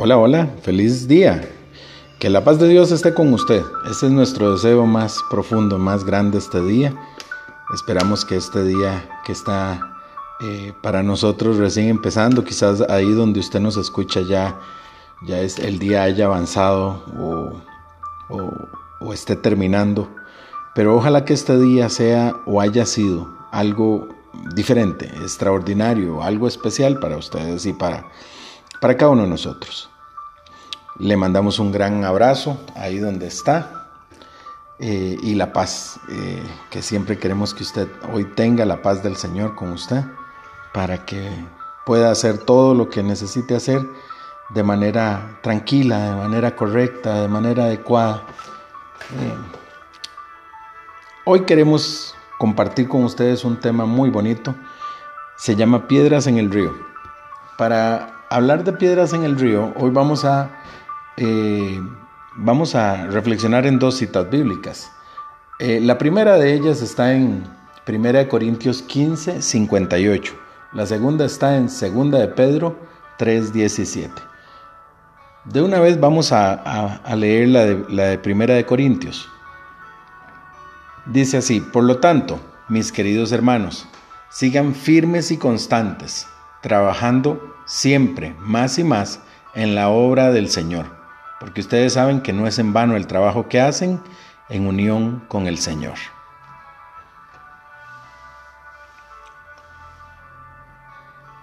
Hola, hola, feliz día. Que la paz de Dios esté con usted. Ese es nuestro deseo más profundo, más grande este día. Esperamos que este día que está eh, para nosotros recién empezando, quizás ahí donde usted nos escucha ya, ya es el día haya avanzado o esté terminando. Pero ojalá que este día sea o haya sido algo diferente, extraordinario, algo especial para ustedes y para para cada uno de nosotros. Le mandamos un gran abrazo ahí donde está eh, y la paz, eh, que siempre queremos que usted hoy tenga la paz del Señor con usted para que pueda hacer todo lo que necesite hacer de manera tranquila, de manera correcta, de manera adecuada. Eh, hoy queremos compartir con ustedes un tema muy bonito, se llama Piedras en el Río. Para hablar de piedras en el río, hoy vamos a, eh, vamos a reflexionar en dos citas bíblicas. Eh, la primera de ellas está en 1 Corintios 15, 58. La segunda está en 2 de Pedro 3, 17. De una vez vamos a, leer la de, la de Primera de Corintios. Dice así, por lo tanto, mis queridos hermanos, sigan firmes y constantes trabajando siempre más y más en la obra del Señor, porque ustedes saben que no es en vano el trabajo que hacen en unión con el Señor.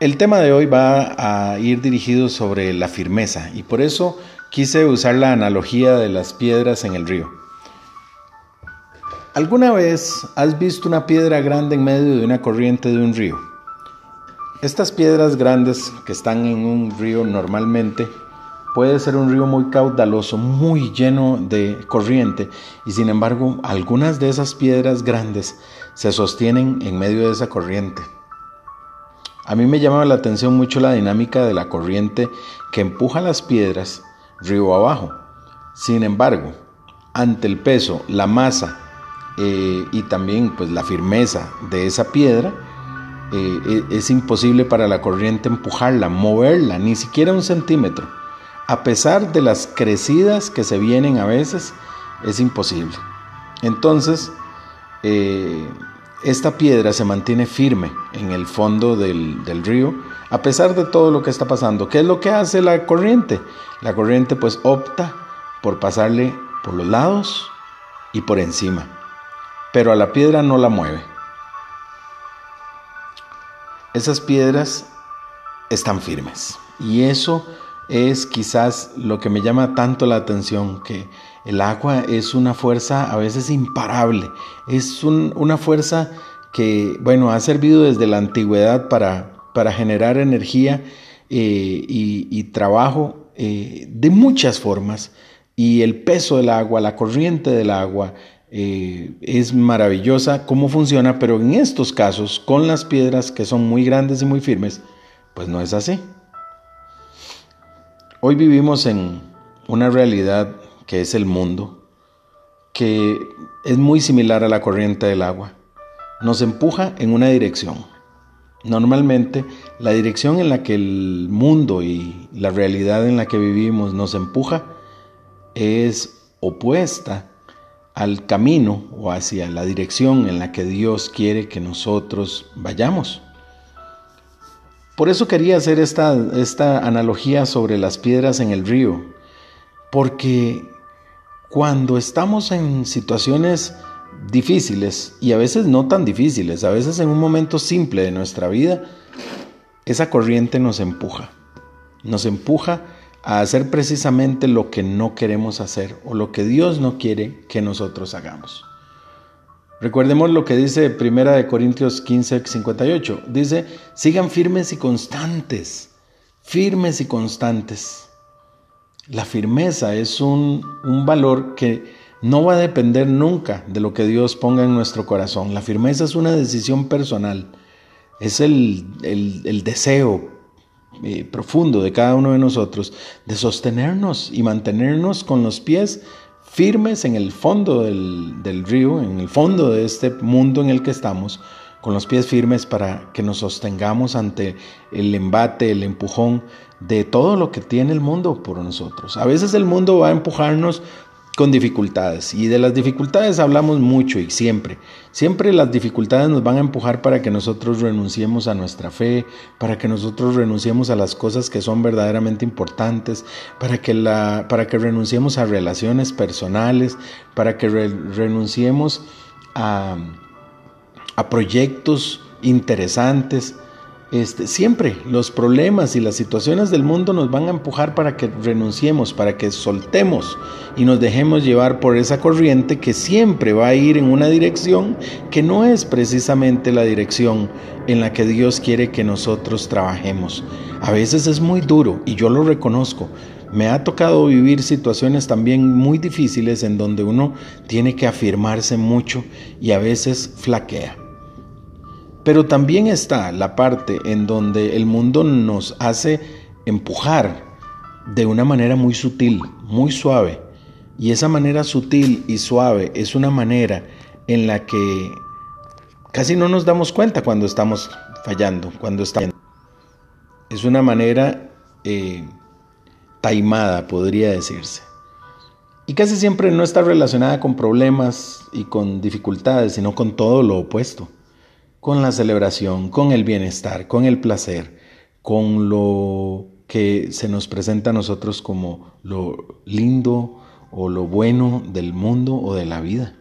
El tema de hoy va a ir dirigido sobre la firmeza y por eso quise usar la analogía de las piedras en el río. ¿Alguna vez has visto una piedra grande en medio de una corriente de un río? Estas piedras grandes que están en un río normalmente puede ser un río muy caudaloso, muy lleno de corriente y sin embargo algunas de esas piedras grandes se sostienen en medio de esa corriente. A mí me llama la atención mucho la dinámica de la corriente que empuja las piedras río abajo. Sin embargo, ante el peso, la masa eh, y también pues la firmeza de esa piedra, eh, e, es imposible para la corriente empujarla, moverla, ni siquiera un centímetro. A pesar de las crecidas que se vienen a veces, es imposible. Entonces, eh, esta piedra se mantiene firme en el fondo del, del, río, a pesar de todo lo que está pasando. ¿Qué es lo que hace la corriente? La corriente pues opta por pasarle por los lados y por encima, pero a la piedra no la mueve esas piedras están firmes. Y eso es quizás lo que me llama tanto la atención, que el agua es una fuerza a veces imparable, es una fuerza que, bueno, ha servido desde la antigüedad para, generar energía eh, y, trabajo eh, de muchas formas. Y el peso del agua, la corriente del agua, eh, es maravillosa cómo funciona, pero en estos casos, con las piedras que son muy grandes y muy firmes, pues no es así. Hoy vivimos en una realidad que es el mundo, que es muy similar a la corriente del agua. Nos empuja en una dirección. Normalmente la dirección en la que el mundo y la realidad en la que vivimos nos empuja es opuesta al camino o hacia la dirección en la que Dios quiere que nosotros vayamos. Por eso quería hacer esta, esta analogía sobre las piedras en el río, porque cuando estamos en situaciones difíciles y a veces no tan difíciles, a veces en un momento simple de nuestra vida, esa corriente nos empuja, nos empuja a hacer precisamente lo que no queremos hacer o lo que Dios no quiere que nosotros hagamos. Recordemos lo que dice Primera de Corintios 15, 58. Dice, sigan firmes y constantes, firmes y constantes. La firmeza es un, valor que no va a depender nunca de lo que Dios ponga en nuestro corazón. La firmeza es una decisión personal, es el, el, el deseo eh, profundo de cada uno de nosotros de sostenernos y mantenernos con los pies firmes en el fondo del, río, en el fondo de este mundo en el que estamos, con los pies firmes para que nos sostengamos ante el embate, el empujón de todo lo que tiene el mundo por nosotros. A veces el mundo va a empujarnos con dificultades. Y de las dificultades hablamos mucho y siempre. Siempre las dificultades nos van a empujar para que nosotros renunciemos a nuestra fe, para que nosotros renunciemos a las cosas que son verdaderamente importantes, para que, la, para que renunciemos a relaciones personales, para que renunciemos a, a proyectos interesantes este, siempre los problemas y las situaciones del mundo nos van a empujar para que renunciemos, para que soltemos y nos dejemos llevar por esa corriente que siempre va a ir en una dirección que no es precisamente la dirección en la que Dios quiere que nosotros trabajemos. A veces es muy duro y yo lo reconozco. Me ha tocado vivir situaciones también muy difíciles en donde uno tiene que afirmarse mucho y a veces flaquea. Pero también está la parte en donde el mundo nos hace empujar de una manera muy sutil, muy suave. Y esa manera sutil y suave es una manera en la que casi no nos damos cuenta cuando estamos fallando, cuando estamos... Es una manera eh, taimada, podría decirse. Y casi siempre no está relacionada con problemas y con dificultades, sino con todo lo opuesto con la celebración, con el bienestar, con el placer, con lo que se nos presenta a nosotros como lo lindo o lo bueno del mundo o de la vida.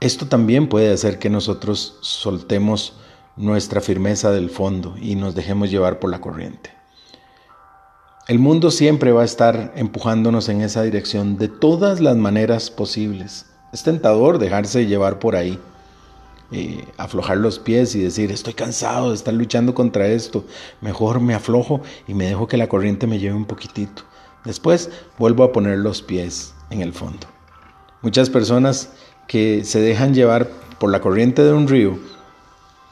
Esto también puede hacer que nosotros soltemos nuestra firmeza del fondo y nos dejemos llevar por la corriente. El mundo siempre va a estar empujándonos en esa dirección de todas las maneras posibles. Es tentador dejarse llevar por ahí. Eh, aflojar los pies y decir, estoy cansado de estar luchando contra esto, mejor me aflojo y me dejo que la corriente me lleve un poquitito. Después vuelvo a poner los pies en el fondo. Muchas personas que se dejan llevar por la corriente de un río,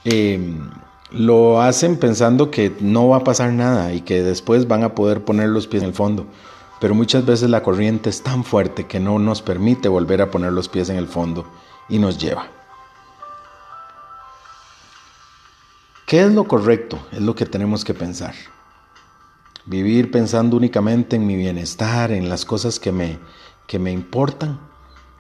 em, lo hacen pensando que no va a pasar nada y que después van a poder poner los pies en el fondo. Pero muchas veces la corriente es tan fuerte que no nos permite volver a poner los pies en el fondo y nos lleva. ¿Qué es lo correcto? Es lo que tenemos que pensar. Vivir pensando únicamente en mi bienestar, en las cosas que me, que me importan.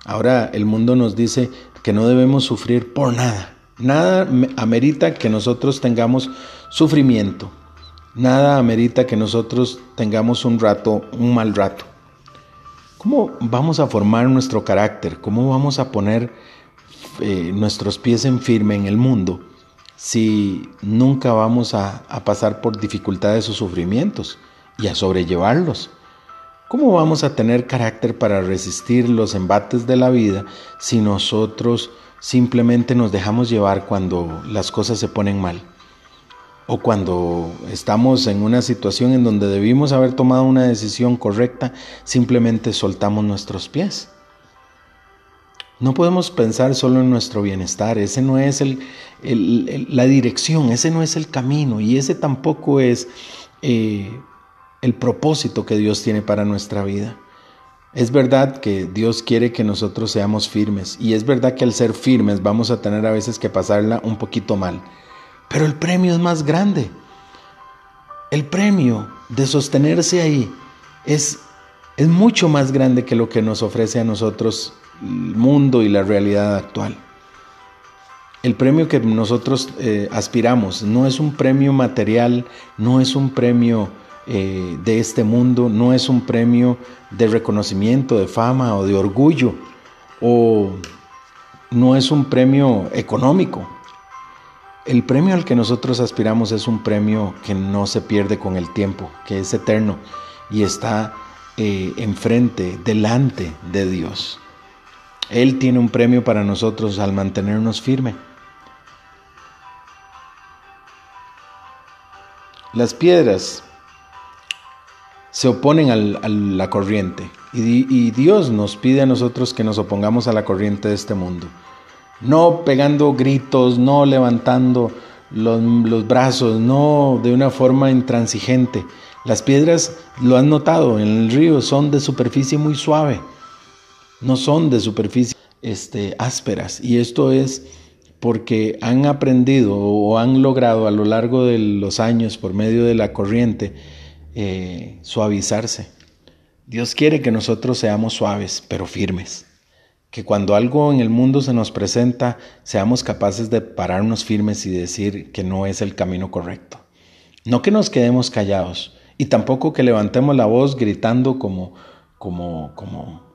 Ahora el mundo nos dice que no debemos sufrir por nada. Nada amerita que nosotros tengamos sufrimiento. Nada amerita que nosotros tengamos un rato, un mal rato. ¿Cómo vamos a formar nuestro carácter? ¿Cómo vamos a poner eh, nuestros pies en firme en el mundo? Si nunca vamos a, pasar por dificultades o sufrimientos y a sobrellevarlos? ¿Cómo vamos a tener carácter para resistir los embates de la vida si nosotros simplemente nos dejamos llevar cuando las cosas se ponen mal? O cuando estamos en una situación en donde debimos haber tomado una decisión correcta, simplemente soltamos nuestros pies. No podemos pensar solo en nuestro bienestar, ese no es el, la dirección, ese no es el camino y ese tampoco es eh, el propósito que Dios tiene para nuestra vida. Es verdad que Dios quiere que nosotros seamos firmes y es verdad que al ser firmes vamos a tener a veces que pasarla un poquito mal, pero el premio es más grande. El premio de sostenerse ahí es, es mucho más grande que lo que nos ofrece a nosotros mundo y la realidad actual. El premio que nosotros eh, aspiramos no es un premio material, no es un premio eh, de este mundo, no es un premio de reconocimiento, de fama o de orgullo, o no es un premio económico. El premio al que nosotros aspiramos es un premio que no se pierde con el tiempo, que es eterno y está eh, enfrente, delante de Dios. Él tiene un premio para nosotros al mantenernos firme. Las piedras se oponen a la corriente y, Dios nos pide a nosotros que nos opongamos a la corriente de este mundo. No pegando gritos, no levantando los, los brazos, no de una forma intransigente. Las piedras, lo han notado, en el río son de superficie muy suave no son de superficie este, ásperas. Y esto es porque han aprendido o han logrado a lo largo de los años por medio de la corriente eh, suavizarse. Dios quiere que nosotros seamos suaves, pero firmes. Que cuando algo en el mundo se nos presenta, seamos capaces de pararnos firmes y decir que no es el camino correcto. No que nos quedemos callados y tampoco que levantemos la voz gritando como, como, como,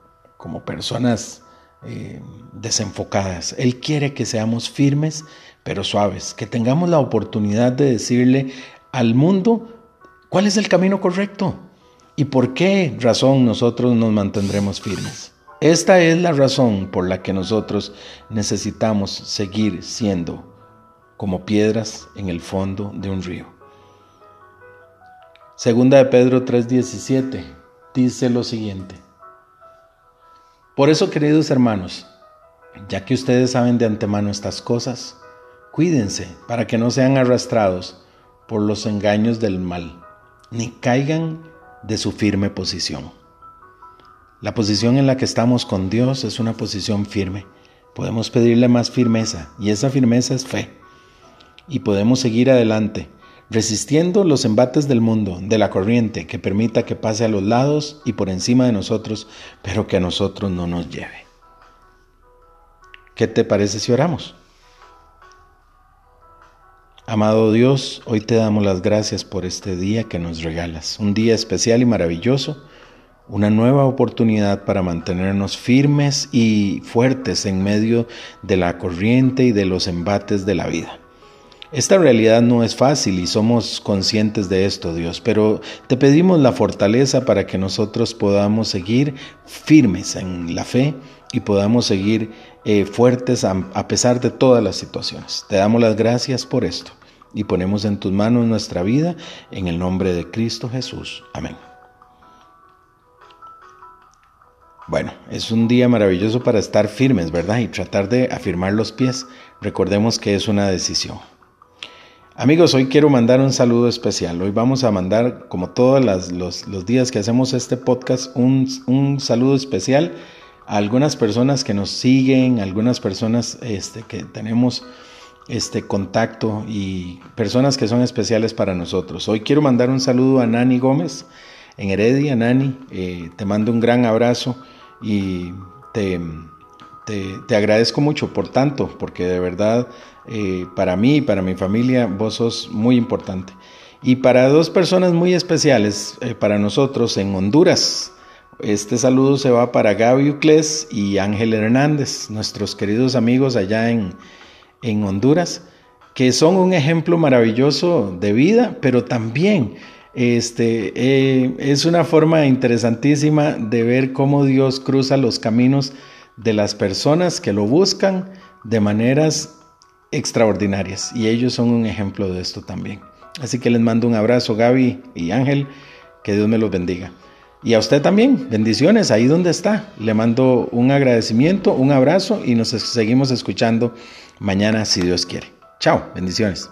como personas eh, desenfocadas. Él quiere que seamos firmes pero suaves, que tengamos la oportunidad de decirle al mundo cuál es el camino correcto y por qué razón nosotros nos mantendremos firmes. Esta es la razón por la que nosotros necesitamos seguir siendo como piedras en el fondo de un río. Segunda de Pedro 3:17 dice lo siguiente. Por eso, queridos hermanos, ya que ustedes saben de antemano estas cosas, cuídense para que no sean arrastrados por los engaños del mal, ni caigan de su firme posición. La posición en la que estamos con Dios es una posición firme. Podemos pedirle más firmeza y esa firmeza es fe. Y podemos seguir adelante resistiendo los embates del mundo, de la corriente que permita que pase a los lados y por encima de nosotros, pero que a nosotros no nos lleve. ¿Qué te parece si oramos? Amado Dios, hoy te damos las gracias por este día que nos regalas, un día especial y maravilloso, una nueva oportunidad para mantenernos firmes y fuertes en medio de la corriente y de los embates de la vida. Esta realidad no es fácil y somos conscientes de esto, Dios, pero te pedimos la fortaleza para que nosotros podamos seguir firmes en la fe y podamos seguir eh, fuertes a, a pesar de todas las situaciones. Te damos las gracias por esto y ponemos en tus manos nuestra vida en el nombre de Cristo Jesús. Amén. Bueno, es un día maravilloso para estar firmes, ¿verdad? Y tratar de afirmar los pies. Recordemos que es una decisión. Amigos, hoy quiero mandar un saludo especial. Hoy vamos a mandar, como todos los, días que hacemos este podcast, un, saludo especial a algunas personas que nos siguen, algunas personas este, que tenemos este contacto y personas que son especiales para nosotros. Hoy quiero mandar un saludo a Nani Gómez en Heredia. Nani, eh, te mando un gran abrazo y te, te agradezco mucho por tanto, porque de verdad eh, para mí y para mi familia, vos sos muy importante. Y para dos personas muy especiales, eh, para nosotros en Honduras, este saludo se va para Gaby Ucles y Ángel Hernández, nuestros queridos amigos allá en, en Honduras, que son un ejemplo maravilloso de vida, pero también este, eh, es una forma interesantísima de ver cómo Dios cruza los caminos de las personas que lo buscan de maneras extraordinarias y ellos son un ejemplo de esto también. Así que les mando un abrazo Gaby y Ángel, que Dios me los bendiga. Y a usted también, bendiciones ahí donde está. Le mando un agradecimiento, un abrazo y nos seguimos escuchando mañana si Dios quiere. Chao, bendiciones.